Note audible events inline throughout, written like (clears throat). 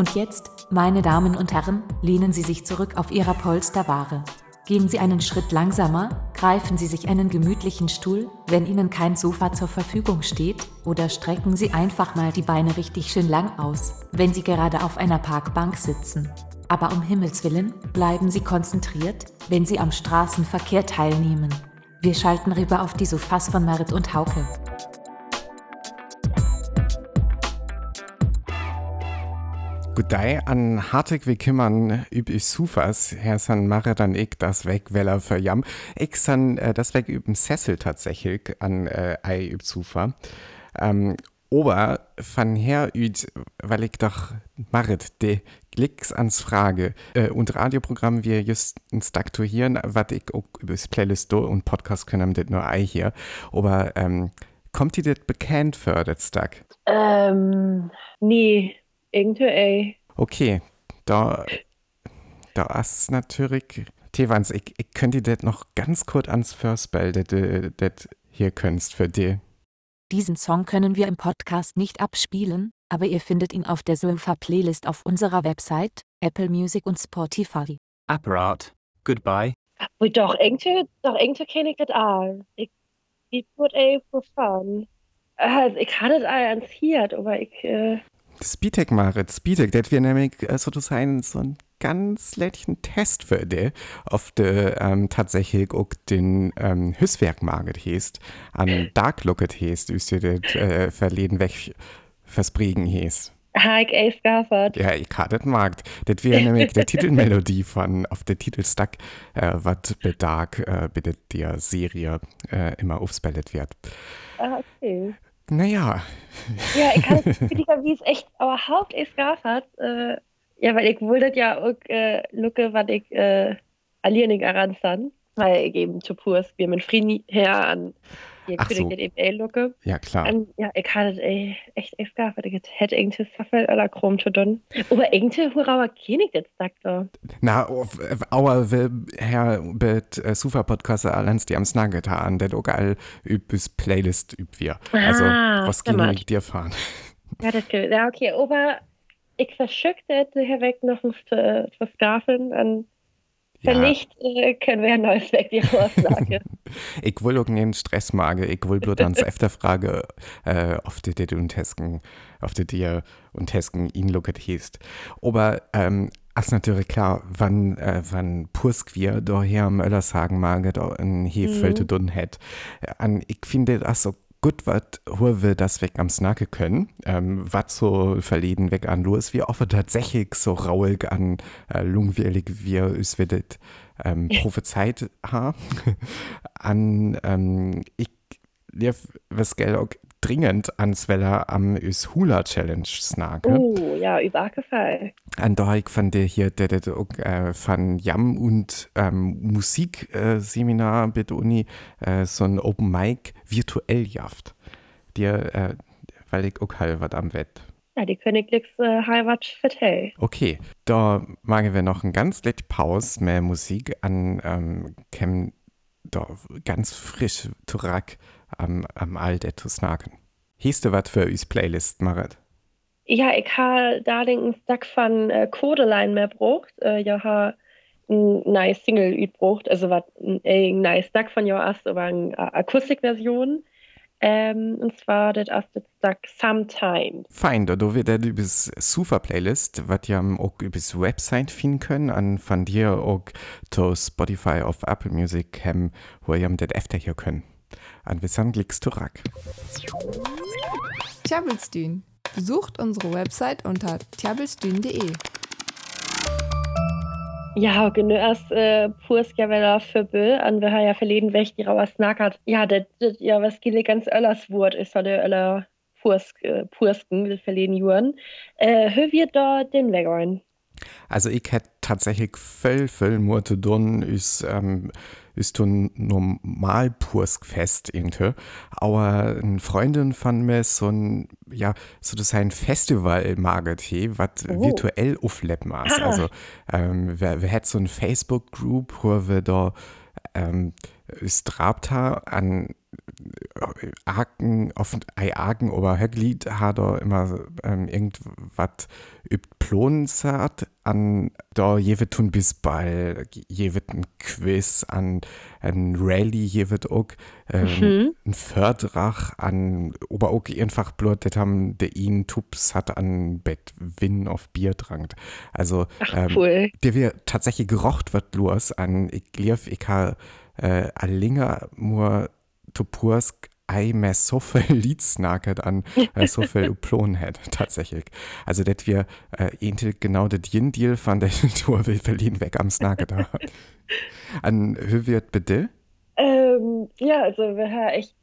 Und jetzt, meine Damen und Herren, lehnen Sie sich zurück auf Ihrer Polsterware. Gehen Sie einen Schritt langsamer, greifen Sie sich einen gemütlichen Stuhl, wenn Ihnen kein Sofa zur Verfügung steht, oder strecken Sie einfach mal die Beine richtig schön lang aus, wenn Sie gerade auf einer Parkbank sitzen. Aber um Himmels willen, bleiben Sie konzentriert, wenn Sie am Straßenverkehr teilnehmen. Wir schalten rüber auf die Sofas von Marit und Hauke. Gudei an hartig wie kimmern üb ich Sufas, Herr san mache dann ich das weg, weller für jam. Ich san äh, das weg üben Sessel tatsächlich an äh, ei üb Sufa. Ähm, Ober van her üt, weil ich doch maret de Klicks ans Frage äh, und Radioprogramm wir just instaktuieren, wat ich auch übers Playlist do und Podcast können das nur ei hier. Aber ähm, kommt die das bekannt für das Stack? Ähm, nee, Okay, da, da ist natürlich, Tevans, ich, ich könnte das noch ganz kurz ans First Bell, das hier könntest für dich. Diesen Song können wir im Podcast nicht abspielen, aber ihr findet ihn auf der Sofa-Playlist auf unserer Website, Apple Music und Spotify. Apparat. Goodbye. Aber doch, irgendwie, doch, irgendwie kenne ich das all. Ich, ich würde for fun. Also, ich hatte das all ans Hiert, aber ich, äh, Speedtech Marit, Speedtech, das wir nämlich äh, sozusagen so ein ganz letzten Test für die, auf der ähm, tatsächlich auch den ähm, Hüsswerk-Market heißt, an Dark Looket heißt, ist dir das äh, verleden weg versprechen heißt. ha ich skaffert. Ja, ich hatte das Markt. Das wäre nämlich die Titelmelodie von auf der Titelstack, äh, was bei Dark, äh, bei der Serie äh, immer aufspellet wird. Ah, okay. Naja, Ja, ich kann (laughs) es wie es echt überhaupt ey skaffert. Äh, ja, weil ich wollte ja auch, äh, lucke, was ich, äh, allieren aranzan. Weil ich eben zu Purs, wir mit Frieden her an, Ach so. ich ey lucke. ja klar. Und ja, ich hatte ey, echt ey skaffert. Ich hätte irgendwie Saffel oder Chrom zu tun. Aber irgendwie, hurrauer kenne ich das sagt da. Na, auf- aber wir Herr mit äh, Super Podcast alleins die am Snugget an, der auch all übes Playlist üb wir. Also, Ah, was stimmt. mit dir fahren? Ja, das geht. Ja, okay, aber ich verschückte hier weg noch ein zu Staffeln. Und wenn Ja. nicht, äh, können wir ein neues weg, die Vorschläge. (laughs) Ich will auch keinen Stress magen, ich will bloß ans Efterfrage äh, auf die die und Hesken, auf die dir und Hesken ihn locket hießt. Aber ähm, ist natürlich klar, wann, äh, wann Pursquir da hier am Öllershagen mag, da ein Hefölte dun hätt. An, ich finde das so gut, was wir das weg am Snacke können, ähm, was so verleden weg an los, wie oft tatsächlich so rauig an äh, lungwirlig wir es wird ähm, prophezeit ha. (laughs) An ähm, ich lief was gell auch dringend ans Weller am Üs Hula Challenge snake. Oh, ja, übergefallen. An da ich von der hier der, der, äh, von Jam und ähm, Musikseminar äh, Seminar bei der Uni äh, so ein Open Mic virtuell jaft. Dir, äh, weil ich auch halber am Wett. Ja, die Königlichs äh, Heimat vertell. Okay, da machen wir noch ein ganz letzte Pause mehr Musik an ähm, Kem da ganz frisch zurück am, am Alter zu snacken. Hiest du was für uns Playlist, Marit? Ja, ich habe da den Stack von äh, Codelein mehr braucht. Äh, ja, ha ein nice Single übraucht. Also, was ein, ein nice Stack von erst, aber eine Akustikversion. Ähm, und zwar das erste Stack Sometimes. Fein, da du wieder übers Super Playlist, was ihr auch übers Website finden können, an von dir auch zu Spotify auf Apple Music haben, wo ihr das öfter hier können. An klickst du rack. Tjabelstün. Besucht unsere Website unter tjabelstün.de. Ja, genau erst äh, Purskjaveller für Bö, an wir ja verleden weg, die rauer snackert. Ja, das, das, ja, was gille ganz Öllers Wort ist, hat der Öller Pursk, äh, Pursken, das verleden Juren. Äh, hör wir da den Weggein. Also ich hätte tatsächlich viel, viel mehr zu tun, ähm, ist ein normal Purskfest irgendwie. Aber eine Freundin von mir so ein, ja, so das ein Festival maget was Oh. virtuell aufleppen. Ah. Also, ähm, wir, wir hätten so ein Facebook-Group, wo wir da, ähm, ist Drabta an Aken, auf ei Aken oder Höglied hat er immer ähm, irgendwas übt Plonsat an da je wird tun bis bald je wird ein Quiz an ein Rallye je wird auch ähm, Mhm. ein Fördrach an aber auch einfach blut das haben der ihn Tups hat an Bett Win auf Bier trankt also Ach, ähm, cool. der wir tatsächlich gerocht wird los an ich lief ich ha äh, allinger nur topursk ei mehr so viel Lieds snacket an äh, so viel (laughs) Uplon hat tatsächlich also das wir äh, genau das Yin Deal von der (laughs) Tour will Berlin weg am Snacket da an hö wird bitte Ähm, ja, also wir haben echt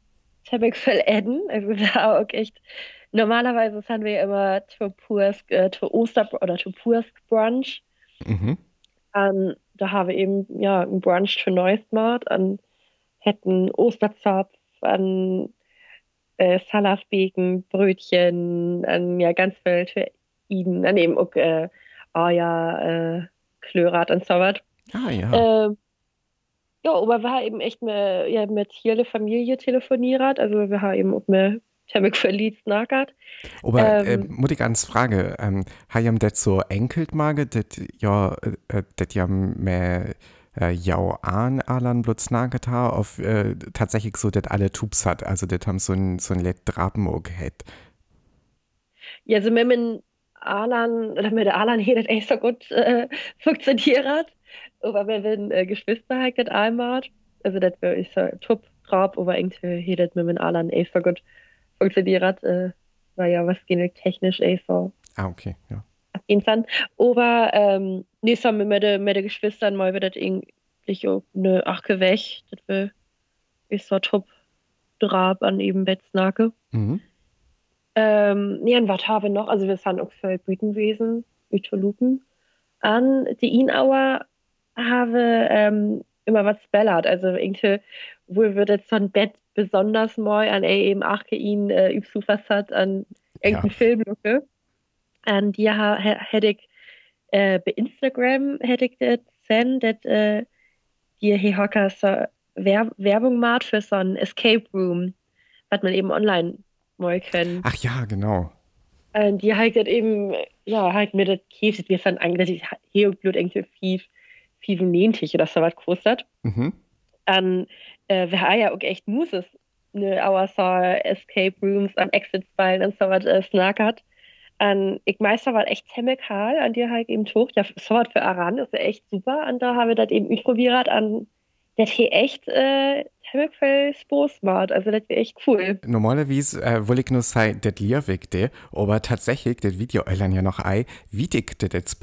ziemlich viel Eden. Also wir haben auch echt, normalerweise haben wir immer Topursk, äh, to Oster oder Topursk Brunch. mhm. Und da haben wir eben ja ein Brunch für Neusmart und hätten Osterzopf, an äh, Salafbeken, Brötchen, an ja ganz viel für Iden, an eben auch äh, oh ja, äh, Klörat und so was. ah ja Ähm, ja, aber wir haben eben echt mit, ja, mit hier Familie telefoniert, also wir haben eben auch mit viel Lieds nachgehört. Aber äh, ähm, muss ich ganz Frage, ähm, haben das so enkelt mage, das ja, äh, das ja mehr äh, jau an Alan Blutz nagetar auf äh, tatsächlich so, dass alle Tubes hat, also das haben so ein so ein Let Drapen auch gehabt. Ja, also mit dem Alan, oder mit der Alan hier das echt so gut äh, (laughs) funktioniert, aber wir sind äh, Geschwister das einmal, also das wäre so top drauf, aber irgendwie hier das mit Alan echt so gut funktioniert, äh, weil ja was geht technisch echt so Ah, okay, ja. Insan. Aber ähm, nee, so mit den Geschwistern mal wird das irgendwie auch eine Achke weg. Das will ich so top drab an eben Betznake. Mhm. Ähm, nee, und was habe ich noch? Also wir sind auch für Bütenwesen, Ütolupen. An die Inauer habe ähm, immer was spellert. Also irgendwie, wo wird jetzt so ein Bett besonders mal an ey, eben Achke ihn äh, übsufas hat an irgendeinen Ja. Filmlucke. An die ha- hätte ich äh, bei Instagram hätte ich das gesehen, dass äh, die hier Hocker so Wer Werbung macht für so ein Escape Room, was man eben online mal können. Ach ja, genau. Äh, die halt das eben, ja, halt mir das Käse, wir sind eigentlich hier und Blut irgendwie viel, viel nentig oder so was kostet. Mhm. Dann, äh, wir haben ja auch echt Muses, ne, aber so Escape Rooms, an Exit-Ballen und so was äh, snackert. Und ich meister war echt kahl, an dir halt eben tucht. Ja, so was für Aran ist ja echt super. Und da haben wir das eben ausprobiert an, das hier echt, äh, Spaß macht. Also, das wäre echt cool. Normalerweise äh, will ich nur sagen, das liebig de, aber tatsächlich, das Video eilen ja noch ei, wie dick das jetzt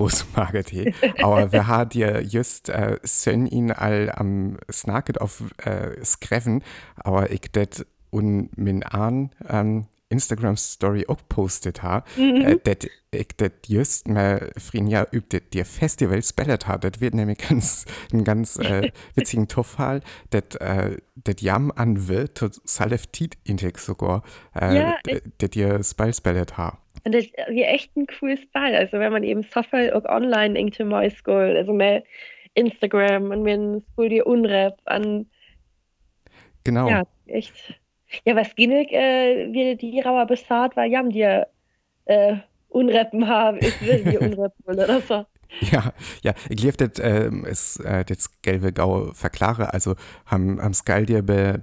he. Aber wir (laughs) haben dir just äh, sön ihn all am Snacket auf äh, Skreven, aber ich das und min an ähm, Instagram Story auch postet ha, äh, dat ich das just mal Frinja übt, das dir Festival spellet hat. Das wird nämlich ganz, ein ganz äh, (laughs) witzigen Tofal, das äh, das Jam an wird, to Salef Tit Index sogar, äh, Ja, das dir Spell spellet ha. Und das ist ja echt ein cooles Ball. Also wenn man eben Software auch online irgendwie mal school, also mehr Instagram und mir school die Unrep an, Genau. ja, echt. Ja, was Ginnig, äh, wir die Rauer bezahlt, weil jam dir äh, Unreppen haben, ich will die Unreppen oder so. (laughs) Ja, ja, ich lief das, ähm, ist, äh, das gelbe Gau verklare, also haben, haben Skal dir be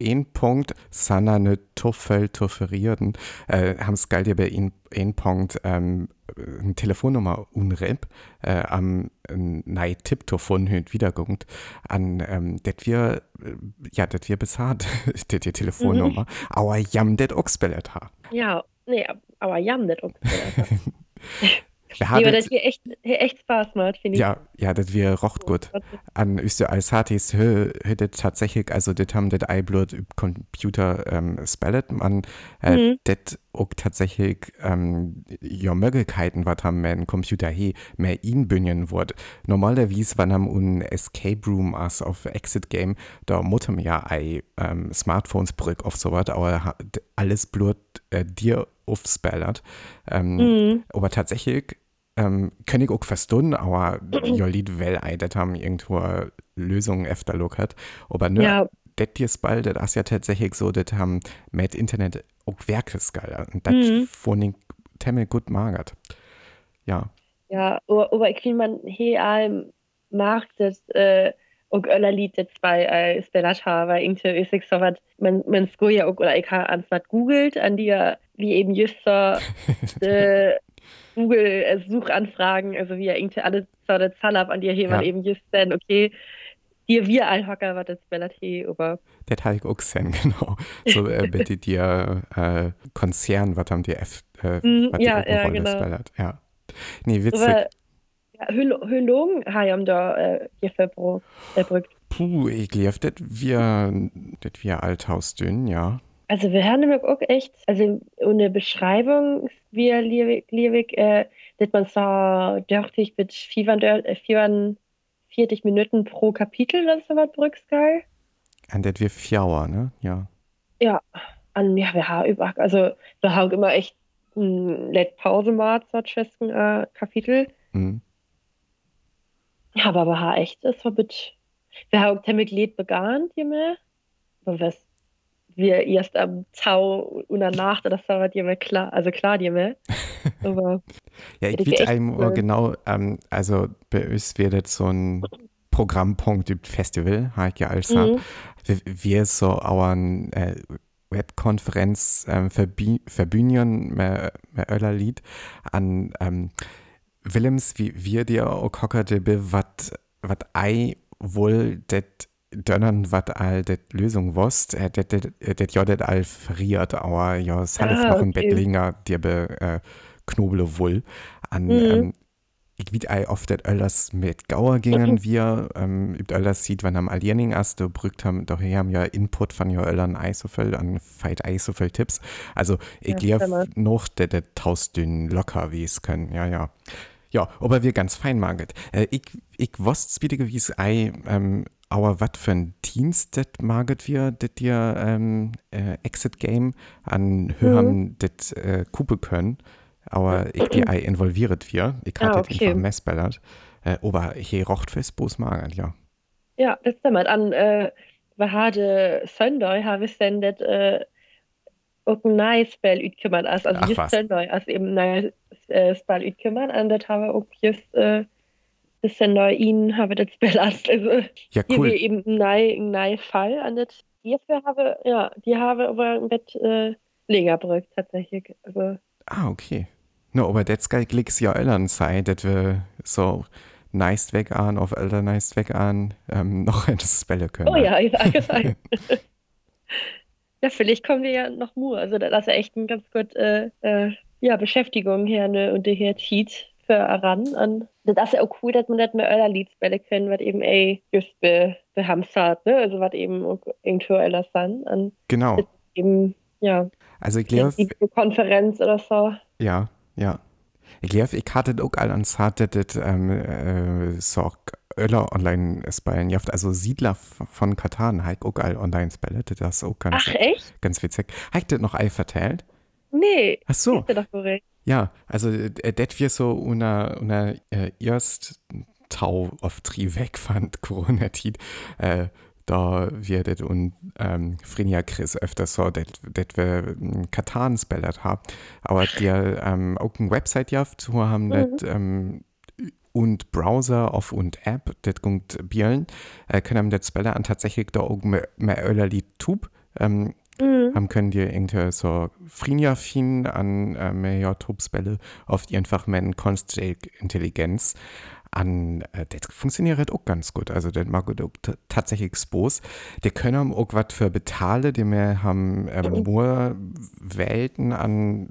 ein Punkt, sana ne Tuffel tufferieren, äh, haben Skal dir bei ein, ein Punkt, ähm, eine Telefonnummer unrep, äh, am äh, nei Tipptelefon hüt wiederguckt, an, ähm, det wir, äh, ja, det wir bezahlt, (laughs) det die Telefonnummer, aber jam det spellet ha. Ja, nee, aber jam nicht. Okay. (laughs) Wir Nee, aber das hier echt, hier echt Spaß macht, finde ich. ja, ja, das wir rocht gut. an Öster als Hatis det tatsächlich, also das haben das iBlood über Computer ähm, spellet, man äh, Mhm. das auch tatsächlich ähm, ja Möglichkeiten, was haben mein Computer he mehr inbünien wird. Normalerweise, wenn am un Escape Room as auf Exit Game, da muss man ja ei ähm, Smartphones brück auf sowas, aber alles Blut äh, dir aufspellert. Ähm, Mhm. aber tatsächlich ähm, kann ich auch verstehen, aber (clears throat) ja, Lied well ei, das haben irgendwo Lösungen öfter lockert. Aber ne, Ja, das ist bald, das ist ja tatsächlich so, das haben mit Internet auch Werkesgeil. Und das Mhm. von den Temmel gut magert. Ja. Ja, aber, ich finde, man hier mag das äh, auch öller Lied das bei äh, spelat har, weil irgendwie ist es so was, man, man sko ja auch, oder ich habe ans was googelt, an die ja, wie eben just so (laughs) äh, Google äh, also wie ja irgendwie alles so das Zalab an dir hier, Ja. man eben just dann, okay, dir wir Allhocker, was das spelat hier, aber Das habe ich auch gesehen, genau. So äh, (laughs) bitte dir äh, Konzern, was haben die F, äh, die ja, ja, genau. spielt. Ja. Nee, witzig. aber ja, Hylo- Hylogen haben da äh, hier verbrucht. verbrückt. Puh, ich glaube, das wir, das wir Althausdünn, ja. Also wir haben auch echt, also ohne Beschreibung, wie liebig, äh, dass man so dörftig mit 44 Minuten pro Kapitel oder so was brückskal. Und das wir Fjauer, ne? Ja. Ja, an, ja, wir haben über, also wir haben immer echt ein Let Pause mal so festen äh, Kapitel. Mhm. Ja, aber wir haben echt, das war mit, wir haben damit Lied begann, die mehr. Aber was wir erst am Tau und danach, das war dir mehr klar, also klar, die mehr. (laughs) Aber Ja, ich Das echt einem cool. genau, ähm, also bei uns wird das so ein Programmpunkt übt Festival, habe ich ja alles. Mhm. Wir, wir so auren äh, Webkonferenz ähm, verbü verbühnen mit mit öller Lied an ähm, Willems, wie wir dir auch hockerte, wat, wat ei wohl det dönnern, wat all det Lösung wost, äh, det, det, det ja det all verriert, aber ja, es hat Ah, noch ein okay. Bettlinger, dir be äh, knoble wohl an, Mhm. ähm, ich wie ei oft det öllers mit Gauer gingen wir, ähm, übt öllers sieht, wann am Aliening erst, du brückt haben, doch hier haben ja Input von ja öllern Eisofel an Fight Eisofel Tipps. Also, ich Ja, stimmt. noch, der der tausdünn locker, wie es können, ja, ja. Ja, aber wir ganz fein maget. Äh, ich, ich wusste wie es ei, ähm, aber was für ein Dienst das maget wir, das dir ähm, äh, Exit Game an hören, das äh, kupe können. Aber ich die ei involviert wir. Ich Ah, hatte okay. einfach messballert. Äh, aber hier rocht fürs Bus maget, ja. ja, das stimmt. An, äh, haben Sunday, haben wir sendet, äh, auch ein neues Spell utgemacht, also, Ach, just. Sunday, also eben ein neues äh, Spell utgemacht, und das haben wir auch just, äh, Sunday ihn haben wir das als, also, Ja, Hier cool. wir eben einen neuen Fall an das. Hierfür habe, ja, die habe aber ein Bett äh, länger brückt tatsächlich. Also, Ah, okay. No, aber das klicks ja Eltern sei, dass wir so nice weg an, auf Eltern nice weg an, ähm, (laughs) noch eine Spelle können. oh ja, ich sage es ein. (laughs) (laughs) ja, vielleicht kommen wir ja noch nur. Also, das ist ja echt ein ganz gut, äh, äh, ja, Beschäftigung hier, ne, und der hier Cheat für ran. Und das ist ja auch cool, dass man nicht mehr euer Liedspelle können, was eben, ey, just be, behamstert, ne, also, was eben alles san. Und Genau. eben, ja, Also ich glaube, die Konferenz oder so. ja, ja. Ich glaube, ich hatte auch all hatte das ähm, äh, so Öller online spellen. Jaft, also Siedler von Katan, Heik auch all online spellet. Das ist auch ganz, Ach, echt? ganz witzig. Heik das noch ei vertellt? Nee. Ach so. Ist doch korrekt. Ja, also äh, das wir so una, una äh, erst Tau auf Tri wegfand, (laughs) Corona-Tit, äh, da wird das und ähm, Frinja Chris öfter so, dass wir ähm, Katan spellert haben. Aber der ähm, auch eine Website jaft, wo haben das ähm, und Browser auf und App, das kommt bielen, äh, können das Speller an tatsächlich da auch mehr, mehr Öller Tube ähm, Mhm. haben können dir irgendwie so Frinja-Fin an äh, mehr Tubsbälle auf einfach mehr künstliche Intelligenz an, äh, das funktioniert halt auch ganz gut. Also, das mag auch tatsächlich expos. Die können auch was für Betale, die wir haben ähm, nur Welten an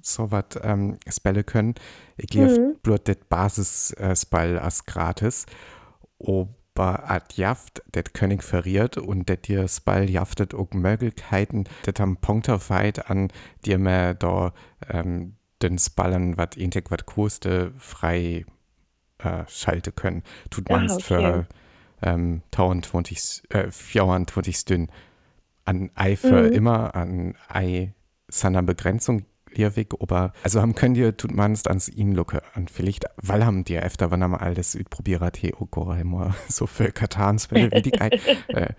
so was ähm, Spelle können. Ich glaube, Mhm. bloß das Basis-Spell als gratis. Aber at jaft, det König verriert und det dir Spell jaftet auch Möglichkeiten, det am Punkter fight an, dir mehr da ähm, den Spallen, wat intek wat koste, frei äh, schalte können. Tut Ah, manst okay. für ähm, 1020, äh, 24 Stunden. An Ei für Mhm. immer, an Ei seiner Begrenzung Lievik, aber also haben könnt ihr tut manst ans ihn lucke an vielleicht, weil haben die öfter, wann haben alles probiert, he, oh immer (laughs) so für Katan-Spelle, wie die (laughs) äh,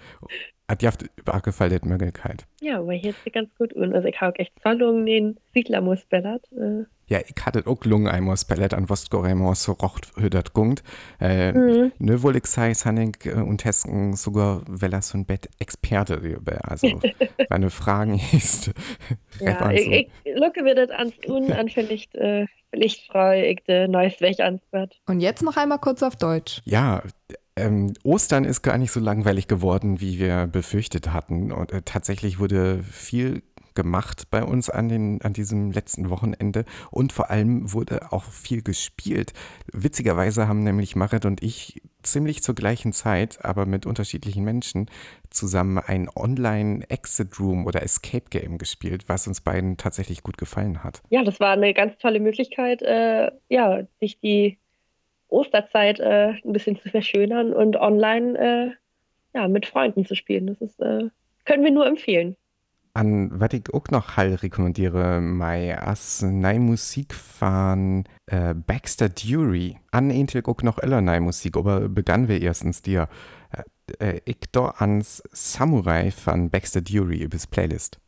hat die haft übergefallen Möglichkeit. Ja, aber hier ist ganz gut und also ich habe echt Zahlungen den Siedler muss bellert. Äh. Ja, ich hatte auch Lungen einmal Spellet an was Goremo so rocht hüdert gungt. Äh, mhm. Ne, wohl ich sei, Sanning äh, und Hesken sogar, weil er so ein Bett Experte über, also, (laughs) meine Fragen ist. (laughs) ja, ich, ich lucke mir das ans unanfällig, äh, lichtfrei, ich de neues Weg ans Bett. Und jetzt noch einmal kurz auf Deutsch. Ja, ähm, Ostern ist gar nicht so langweilig geworden, wie wir befürchtet hatten. Und äh, tatsächlich wurde viel gemacht bei uns an, den, an diesem letzten Wochenende und vor allem wurde auch viel gespielt. Witzigerweise haben nämlich Marit und ich ziemlich zur gleichen Zeit, aber mit unterschiedlichen Menschen, zusammen ein Online-Exit Room oder Escape Game gespielt, was uns beiden tatsächlich gut gefallen hat. Ja, das war eine ganz tolle Möglichkeit, äh, ja, sich die Osterzeit äh, ein bisschen zu verschönern und online äh, ja, mit Freunden zu spielen. Das ist, äh, können wir nur empfehlen. An was ich auch noch hall rekommendiere, mei as nei Musik von äh, Baxter Dury. An Intel auch noch eller nei Musik, aber begann wir erstens dir. Äh, äh, ich do ans Samurai von Baxter Dury bis Playlist.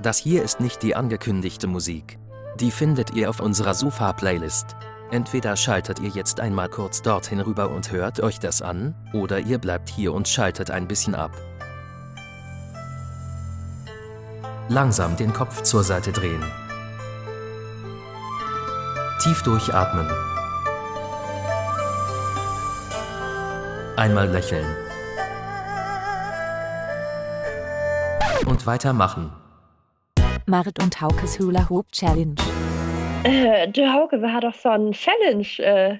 Das hier ist nicht die angekündigte Musik. Die findet ihr auf unserer Sofa-Playlist. Entweder schaltet ihr jetzt einmal kurz dorthin rüber und hört euch das an, oder ihr bleibt hier und schaltet ein bisschen ab. Langsam den Kopf zur Seite drehen. Tief durchatmen. Einmal lächeln. Und weitermachen. Marit und Haukes Hula Hoop Challenge. Äh, der Hauke, wir hat doch so ein Challenge. Äh,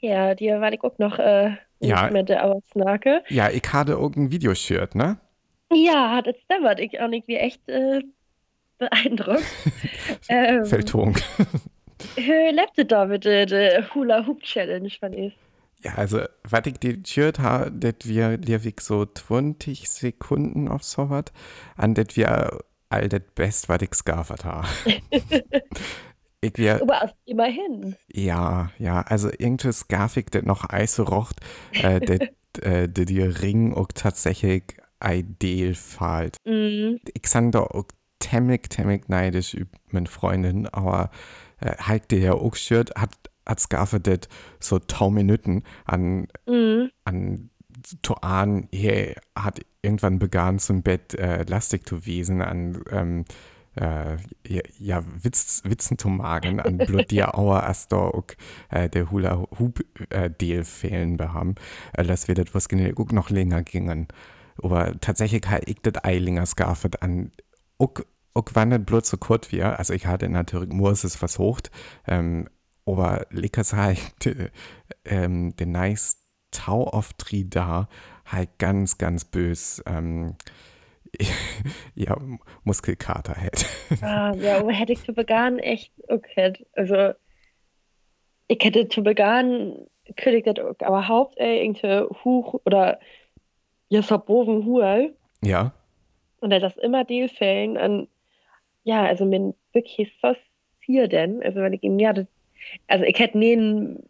ja, die war ich auch noch äh, ja. mit der Ausnake. Ja, ich hatte irgendein Videoshirt, ne? Ja, hat es dämmert. Ich auch nicht wie echt äh, beeindruckt. (laughs) ähm, Feldtung. lebte da mit der Hula Hoop Challenge, fand ich. Ja, also, was ich die Shirt habe, das wir, wir so 20 Sekunden auf so was, an das wir all das Best, was ich geskaffert habe. Aber immerhin. Ja, ja, also irgendwie skaff ich das noch Eis rocht, äh, das äh, die Ring auch tatsächlich ideal fällt. Mm. Ich sag da auch temmig, temmig neidisch über meine Freundin, aber äh, halt der auch Shirt hat, hat skaffert so tau Minuten an, mm. an Toan hier hat irgendwann begann zum Bett äh, lastig zu wesen an ähm, äh, ja, Witz, Witzen zu magen an blut (laughs) dir auer Astor und äh, der Hula Hoop äh, Deal fehlen beham, äh, dass wir das was genug noch länger gingen. Aber tatsächlich habe ich das Eilingers geaffet an auch, auch wann das blut so kurz wie, also ich hatte natürlich Moses versucht, ähm, aber Lickers (laughs) halt ähm, den nice Tau oft da halt ganz, ganz bös ähm, (laughs) ja, Muskelkater hätte. (laughs) Ah, ja, aber hätte ich zu Began echt okay. Also, ich hätte zu Began, könnte ich das auch, aber Haupt, ey, irgendwie Huch oder ja, verbogen Huhl. Ja. Und er das immer die Fällen an, ja, also, mir wirklich so viel denn, also, wenn ich ihm, ja, das, also, ich hätte nie einen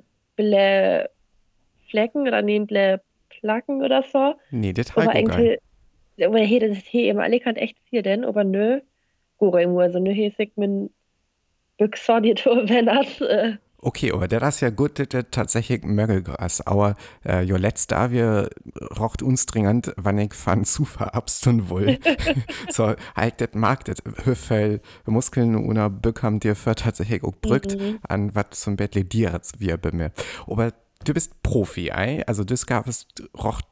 Flecken oder neben Placken oder so. Nee, das ich geil. Aber hey, das ist hier immer alle kann echt viel denn, aber nö, gore immer, also nö, hier ist min Büchsoniert, (laughs) wenn das, äh, Okay, aber der ist ja gut, das tatsächlich Mögelgras. Aber äh, jo letzt da wir rocht uns dringend, wann ich von zu verabsten will. (laughs) (laughs) so, halt das mag das Hüfel, Muskeln und Bück haben dir für tatsächlich auch brückt, mhm. an was zum Bett dir wir bei mir. Aber du bist Profi, ey? Also das gab es Rocht,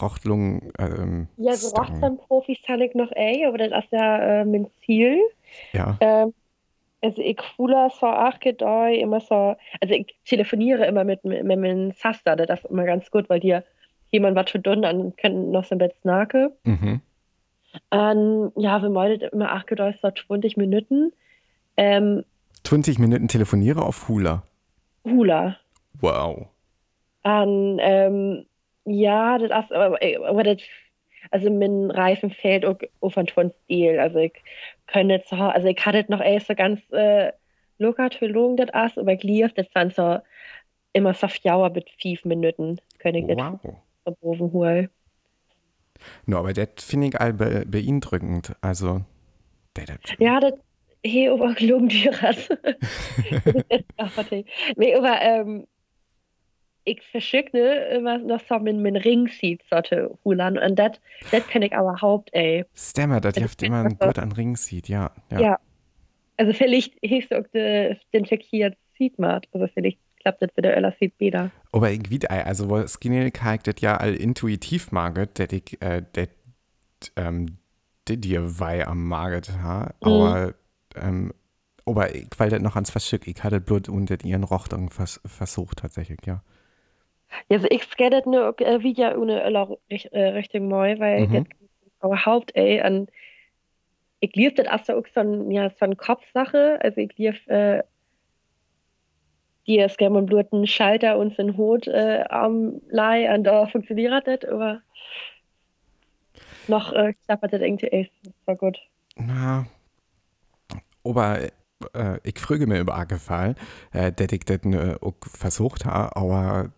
Rochtlung. Ähm, ja, so Rochtlung-Profis kann ich noch, ey, aber das ist ja äh, mein Ziel. Ja. Ähm, also ich fühle so auch immer so, also ich telefoniere immer mit, mit, mit meinem Saster, das ist immer ganz gut, weil dir jemand was für tun, dann können noch so ein Bett snake. Mhm. Und, ja, wir meinen immer auch so 20 Minuten. Ähm, 20 Minuten telefoniere auf Hula? Hula. Wow. an ähm, ja das ist, aber, aber das also mein Reifen fehlt auch auf einen tollen Stil also ich könnte so also ich hatte noch erst so ganz äh, locker Tölung das ist aber glief das dann so immer so fjauer mit fünf Minuten könnte ich Wow. das verbogen holen No, aber das finde ich all be beeindruckend. Also, der, der, Ja, das he aber (laughs) Rat. (laughs) nee, aber ähm, ich verschicke immer noch so mit mit Ring sieht sollte Hulan und das das kann ich aber Haupt ey. Stammer, das Also, hilft immer ein gut an Ring sieht, ja. Ja. Ja. Also vielleicht hieß auch de, den verkehrt sieht man, also vielleicht klappt das wieder Öller sieht wieder. Aber irgendwie, also, wo Skinny Kalk das ja all intuitiv maget, dat ich, äh, dat, ähm, dir wei am Maget, ha, aber, ähm, aber ich, weil das noch ans Verschick, ich hatte Blut unter ihren Rochtung vers versucht, tatsächlich, ja. Ja, also ich skatet nur äh, wieder ohne richt, äh, Richtung Moi, weil Mhm. das aber Haupt ey an ich lief das erst auch so ein, ja, eine Kopfsache, also ich lief äh, die es gerne bluten Schalter und sind Hut äh, am Lei und da funktioniert das, aber noch äh, klappert das irgendwie echt, das war gut. Na, aber äh, ich frage mir über Fall, äh, dass ich das auch versucht habe, aber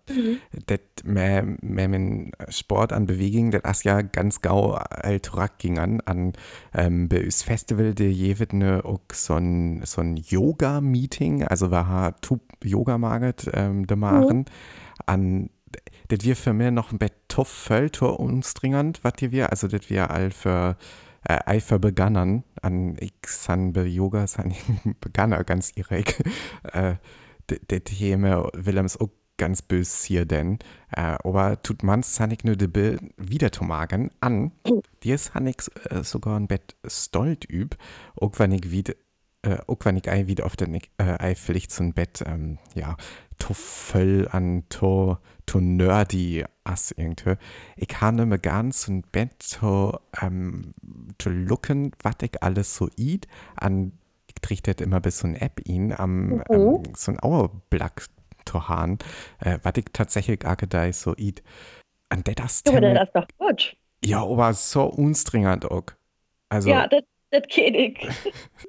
das mehr, mehr mit Sport an Bewegung, das ist ja ganz gau alt ging an, an ähm, bei uns Festival, der jeweils ne, auch so ein, so ein Yoga-Meeting, also wir haben Tub Yoga maget ähm, de machen, an das wir für mich noch ein Bett tough Völter unstringend, was wir, also das wir all für äh, Eifer begannen, an be Yoga (laughs) san beganner ganz direkt, (laughs) äh, das Thema Willems auch ganz bös hier denn, äh, aber tut man's san ich nur de Bill wieder zu magen an, dies han ich äh, sogar ein Bett stolt üb, auch wenn ich wieder äh, auch wenn ich ei wieder auf den äh, ei vielleicht zum Bett ähm, ja to voll an to to nerdy as irgendwie ich kann mir ganz ein Bett to ähm, to looken wat ich alles so eat an ich krieg das immer bis so ein App ihn am ähm, so ein Auerblack to han äh, wat ich tatsächlich agedei so eat an der das Ja, aber das ist doch gut. ja aber so unstringend auch also Ja, das, das kenne ich.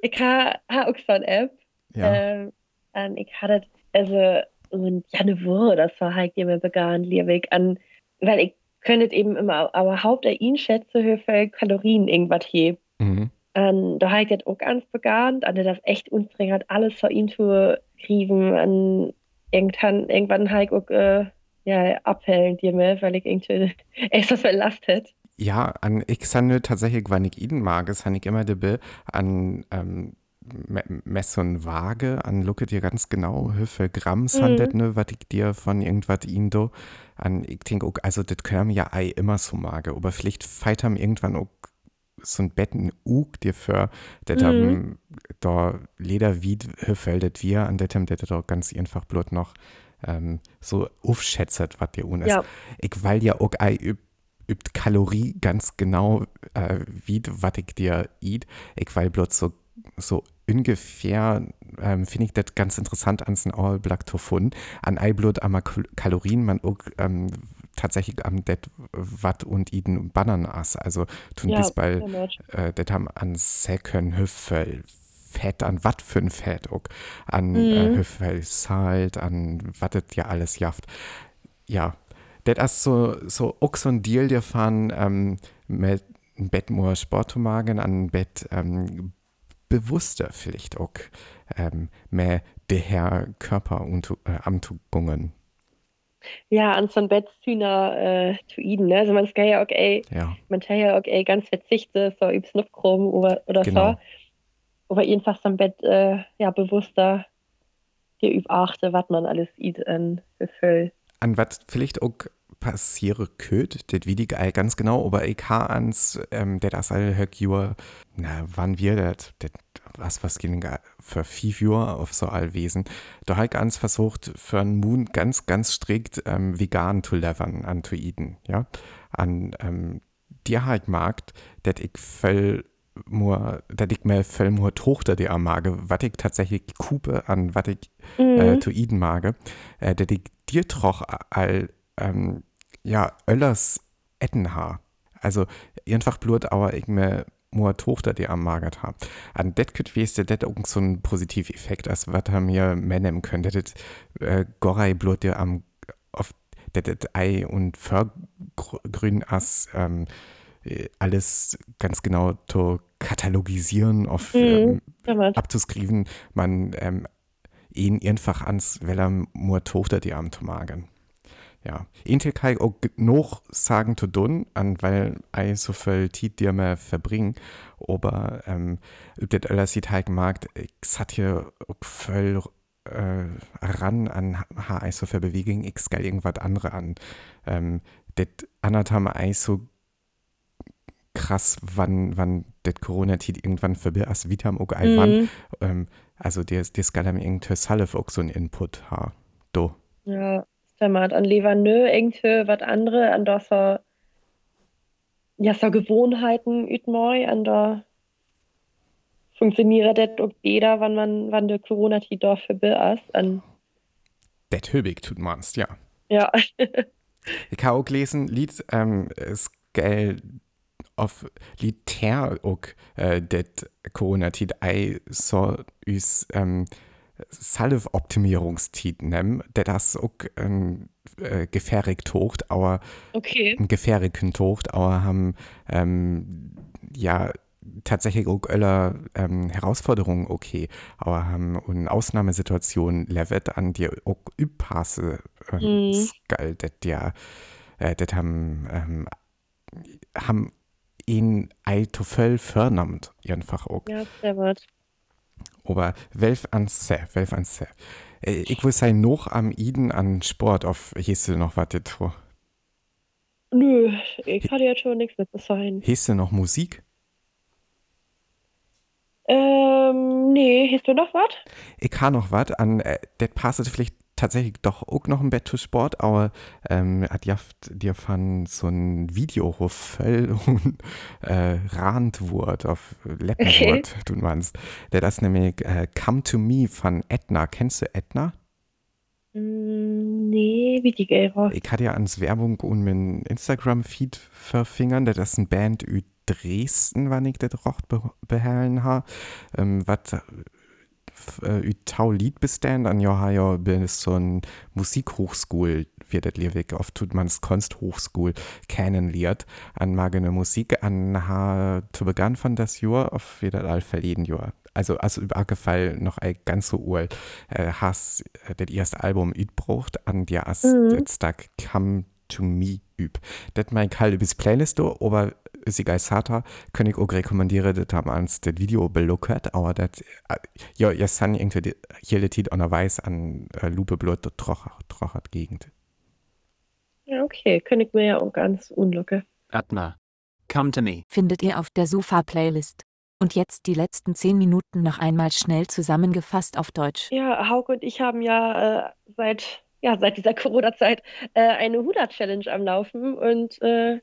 ich habe ha auch so eine App. ja. Ähm, und ich hatte, also, und ja, eine Woche, das war halt immer begann, Liebig, an, weil ich könnte eben immer, aber Haupt der ihn schätze, viel Kalorien irgendwas hier. mhm. Und da habe ich das auch ganz begann, und das echt unstringend alles vor ihm zu kriegen, und irgendwann, irgendwann ich auch, äh, ja, abhellen dir mehr, weil ich irgendwie (laughs) echt so verlastet. Ja, an ich sande tatsächlich, wenn ich ihn mag, es han ich immer dabei an ähm, Mess und Waage, an looke dir ganz genau, wie viel Gramm sandet, ne, was ich dir von irgendwas ihn do, an ich denke auch, also das können ja ei immer so mage, aber vielleicht feit haben irgendwann auch so ein Betten ug dir für, das Mhm. haben da Leder wie wie viel das wir, an das haben das doch ganz einfach bloß noch ähm, so aufschätzt, was dir un ist. Ja. Ich weil ja auch ei üb, übt Kalorie ganz genau, äh, wie was ich dir eat. Ich weil bloß so, so ungefähr, ähm, finde ich das ganz interessant an den Auerblatt zu finden. An Eiblut am Kalorien man auch ähm, tatsächlich am det wat und iden bannen as. Also tun Ja, bei äh, det haben an Säcken Hüffel Fett, an wat für ein Fett auch, an Mhm. äh, Hüffel Salt, an wat das ja alles jaft. Ja, das ist so, so auch so ein Deal, der fahren ähm, mit einem Bett more Sport zu machen, an Bett ähm, bewusster vielleicht auch ähm, mehr der Herr Körper und äh, Amtugungen. Ja, an so ein Bettshühner äh, zu iden, ne? Also man kann ja auch, ey, Ja, man kann ja ey, ganz verzichte, so übs Nupkrom oder, oder Genau. so. Aber jedenfalls am Bett, äh, ja, bewusster dir üb achte, was man alles id an Gefühl. an was vielleicht auch passiere könnte, das wie die ganz genau, aber ich ha ans, ähm, der das all hört, Jür, na, wann wir das, das, was, was ging für fünf Jahre auf so allwesen, da habe ich ans versucht, für einen Moon ganz, ganz strikt ähm, vegan zu levern, an zu eaten, ja, an, ähm, dir halt mag, dass ich voll nur, dass ich mir voll nur Tochter der mag, was ich tatsächlich kupe an, was ich Mhm. äh, zu mag, äh, dass ich dir troch all, ähm, ja, Öllers Ettenhaar. Also, einfach blut aber irgendwie more Tochter, die am magert haben. An det könnt weste det auch so ein Positiveffekt, als was er mir mennen könnte. Das äh, Gorei blut dir am auf det Ei und Förgrün as ähm, äh, alles ganz genau zu katalogisieren, auf Mhm, ähm, ja, abzuskriven, man ähm, ihn einfach ans, weil er nur Tochter die am zu magen. Ja, Intel kann ich auch noch sagen zu tun, an weil ich so viel Zeit dir mehr verbringen, aber ähm, das alles sieht halt mag, ich hat hier auch voll äh, ran an ha ich so viel Bewegung, ich skal irgendwas andere an. Ähm, das andere haben ich so krass, wann, wann das Corona-Tit irgendwann ist, wie haben auch Mhm. wann. Ähm, also der, der skal haben irgendwie Salve auch so ein Input ha. Do. Ja, stemmat. An Levanö irgendwie was andere, an das er ja so Gewohnheiten üt moi, an da funktioniert das auch jeder, wann man, wann der Corona-Tid da vorbei ist. An, Det Höbig tut man's, ja. ja, Ich habe auch gelesen, Lied ähm, ist geil auf Liter auch äh, det Corona-Tid ei so us ähm, Salve-Optimierungstid nehmen, der das auch ähm, äh, gefährigt tocht, aber okay. einen gefährlichen tocht, aber haben ähm, ja tatsächlich auch alle ähm, Herausforderungen okay, aber haben eine Ausnahmesituation levet an die auch übpasse ähm, Mhm. geil, das ja äh, das haben ähm, haben ihn ei to voll vernimmt einfach auch. Ja, stemmat. Aber welf an se, welf an se. Äh, ich will sein noch am Iden an Sport auf hieße noch was jetzt vor. Nö, ich hatte jetzt schon nichts mit zu sagen. Hieße noch Musik? Ähm, nee, hast du noch was? Ich kann noch was an, äh, das passt vielleicht tatsächlich doch auch noch ein Bett zu Sport, aber ähm, hat jaft dir von so ein Video wo voll (laughs) und äh, Randwort auf Leppenwort, du meinst. Der das nämlich äh, Come to Me von Edna. Kennst du Edna? Mm, nee, wie die Gera. Ich hatte ja ans Werbung und mein Instagram-Feed verfingern, das ist ein Band ü Dresden, wann ich das Rocht be behellen ha. Ähm, was äh, ü Tau Lied bestand, an ja ha ja bin es so ein Musikhochschul, wird das Liewig auf tut man's Kunsthochschul kennenlernt, an magene Musik, an ha zu Beginn von das Jahr auf wieder all verleden Jahr. Also, also über Fall noch ein ganz so uralt, äh, has äh, das erste Album übbraucht, an der as Mhm. Tag Come to Me üb. Das mein bis Playlist, do, aber ist egal, Sata, kann ich auch rekommendieren, das haben uns das Video beluckert, aber das, äh, ja, jetzt sind irgendwie die- hier Titel an der Weiß an äh, Lupe Blut, trochert, trochert Gegend. Ja, okay, kann ich mir ja auch ganz unlocke. Atma. Come to me. findet ihr auf der Sofa-Playlist. Und jetzt die letzten 10 Minuten noch einmal schnell zusammengefasst auf Deutsch. Ja, Hauke und ich haben ja äh, seit, ja, seit dieser (laughs) Corona-Zeit äh, eine Huda-Challenge am Laufen und äh,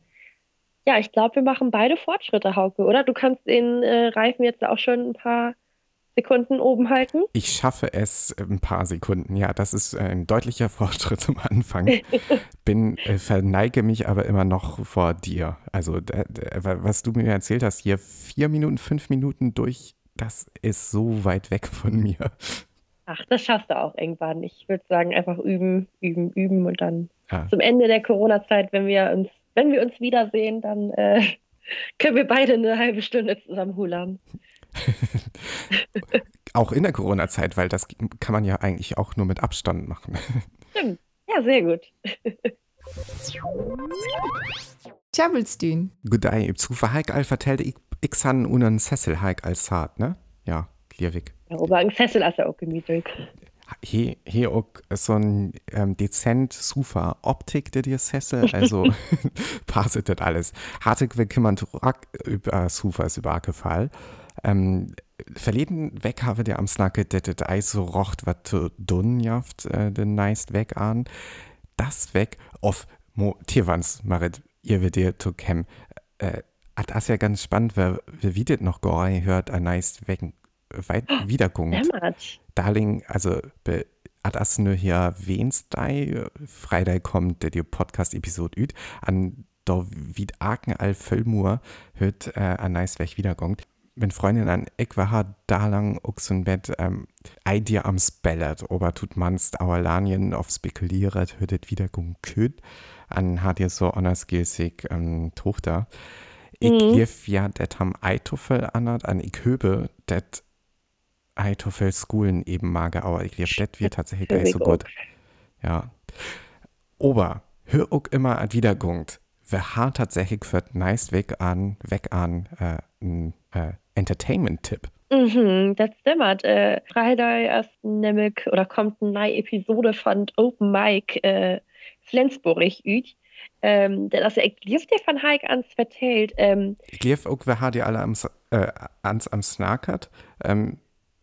ja, ich glaube, wir machen beide Fortschritte, Hauke, oder? Du kannst den äh, Reifen jetzt auch schon ein paar Sekunden oben halten. Ich schaffe es ein paar Sekunden, ja, das ist ein deutlicher (laughs) Fortschritt zum Anfang. (laughs) Bin, äh, verneige mich aber immer noch vor dir. Also, was du mir erzählt hast, hier vier Minuten, fünf Minuten durch, das ist so weit weg von mir. Ach, das schaffst du auch irgendwann. Ich würde sagen, einfach üben, üben, üben und dann Ja. zum Ende der Corona-Zeit, wenn wir uns, wenn wir uns wiedersehen, dann äh, (laughs) können wir beide eine halbe Stunde zusammen hulern. (laughs) Auch in der Corona-Zeit, weil das kann man ja eigentlich auch nur mit Abstand machen. (laughs) Stimmt. Ja, sehr gut. Tjabelstün. Gudei, im Zufall Heik all vertellte ich, san unen Sessel Heik als Saat, ne? Ja, Liewig. Ein Sessel ist ja auch gemütlich. Hier, hier auch so ein ähm, dezent Sofa Optik, der dir Sessel, also (laughs) (laughs) passet das alles. Hatte wir kümmern über Sofas über Gefall. Ähm, verleden weg habe der am Snacke, der das Eis so rocht, was zu dun jaft, äh, den neist weg an. Das weg auf Mo Tierwans, Marit, ihr wird dir zu kem. Äh, das ja ganz spannend, wer, wer wiedet noch Gorei hört, ein neist weg, weit wiederkommt. Dämmert. Darling, also at as nu hier Wednesday, Freitag kommt der Podcast-Episode üt, an da wie Aken all Füllmur hört äh, an nice weg wiederkommt. Wenn Freundin an war da lang auch so ein Bett ähm, ei dir am Spellet, aber tut manst Auerlanien auf spekuliert, hörtet wieder köt, an hat ihr so onersgilsig ähm, Tochter. Ich Mhm. ja det ham Eitoffel anert, an ich höbe det Eitoffel Schulen eben mager, aber ich det wir tatsächlich Für gleich (laughs) so gut. Ja. Aber hör auch immer an Wiedergungt. Wir haben tatsächlich für nice weg an, weg an, äh, ein äh, Entertainment-Tipp. Mhm, das stimmt. Äh, Freitag ist nämlich oder kommt eine neue Episode von Open Mic äh, Flensburg üt. Ähm, das lief dir von Heik ans vertellt. Ähm, Ich gif auch, wir haben die alle am, S- äh, ans am Snackert, ähm,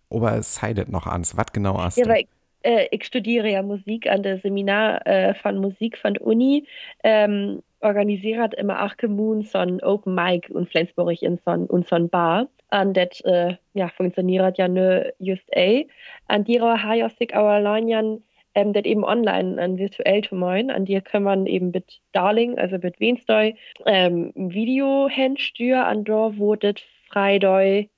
aber es seidet noch ans. Was genau hast ja, du? weil ich, äh, ich studiere ja Musik an der Seminar äh, von Musik von der Uni. Ähm, organisiert immer acht Kommunen so ein Open Mic und Flensburg in so ein, und so ein Bar. Und das äh, ja, funktioniert ja nur just a. An dieser habe ich aber allein ähm, das eben online und virtuell zu machen. An dir kann man eben mit Darling, also mit Wenstoi, ähm, Video hinsteuern, an da wo das Freidoi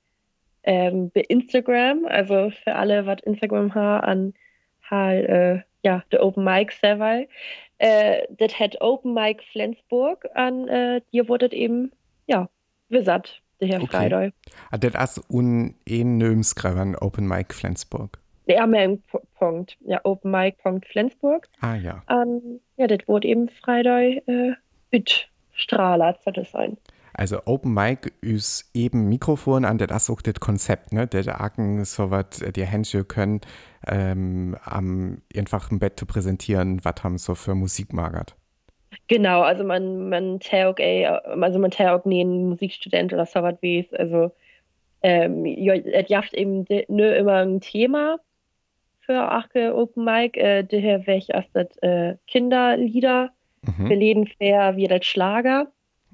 ähm, bei Instagram, also für alle, was Instagram hat, an halt, äh, ja, der Open Mic Server. Äh, das hat Open Mic Flensburg an, äh, dir wurde das eben, ja, gesagt, der Herr Okay. Freidoi. Ah, Das ist un ein Nömskreven Open Mic Flensburg. Der Punkt, ja, openmic.flensburg. Ah ja. Ähm, ja, das wurde eben Freitag äh, mit Strahler soll das sein. Also Open Mic ist eben Mikrofon an das ist auch das Konzept, ne? Der Aken so was die Hände können, ähm, am einfach im Bett zu präsentieren, was haben so für Musik magert. Genau, also man, man taugt, ey, also man taugt nie einen Musikstudent oder so was wie es, also ähm, es jaft eben nur immer ein Thema für Achke Open Mic, äh, daher welch erst das äh, Kinderlieder, Mhm. beleden fair wie das Schlager.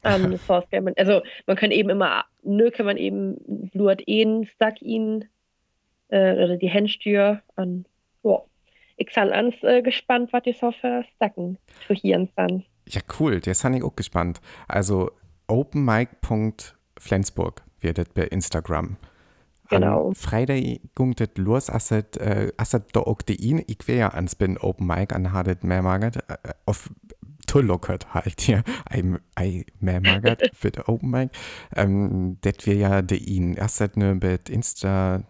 Das heißt, man, also man kann eben immer, nö, kann man eben bluert ihn, stack ihn, äh, oder die Händstür an, ja. Ich bin ans äh, gespannt, was die so für Stacken für hier dann. Ja, cool, der ist ich auch gespannt. Also openmic.flensburg wird das bei Instagram. Genau. Am Freitag gungt das los, asset, äh, asset da auch die ihn. Ich wär ja ans bin Open Mic an hadet mehr magert, auf Tullockert halt hier, ein mehr magert für (laughs) die Open Mic. Ähm, das wär ja ihn. Asset ne mit Insta,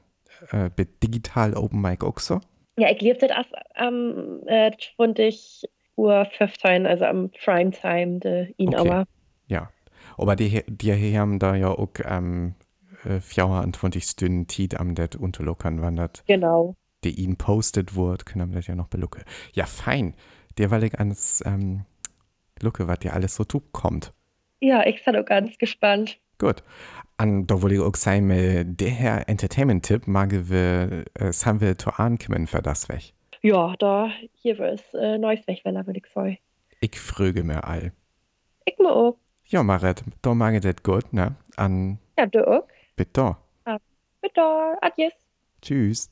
äh, mit digital Open Mic auch so. Ja, ich liebe das erst am äh, 20 Uhr 15, also am Primetime, de ihn Okay. aber. Ja, aber die, die hier haben da ja auch ähm, äh, 24 Stunden Tid am det unterlockern, das Genau. die ihn postet wurde, können wir das ja noch belucke. Ja, fein. Der weil ich ans ähm, Lucke, was dir alles so tut, kommt. Ja, ich bin auch ganz gespannt. Gut. An da wollte ich auch sagen, der Entertainment-Tipp mag wir, äh, haben wir zu ankommen für das weg. Ja, da, hier wird es äh, neues Wegweller, würde ich sagen. Ich fröge mir all. Ich mal auch. Ja, Marit, da mag ich das gut, ne? An, Ja, du auch. bitte. Bitte, adios. Tschüss.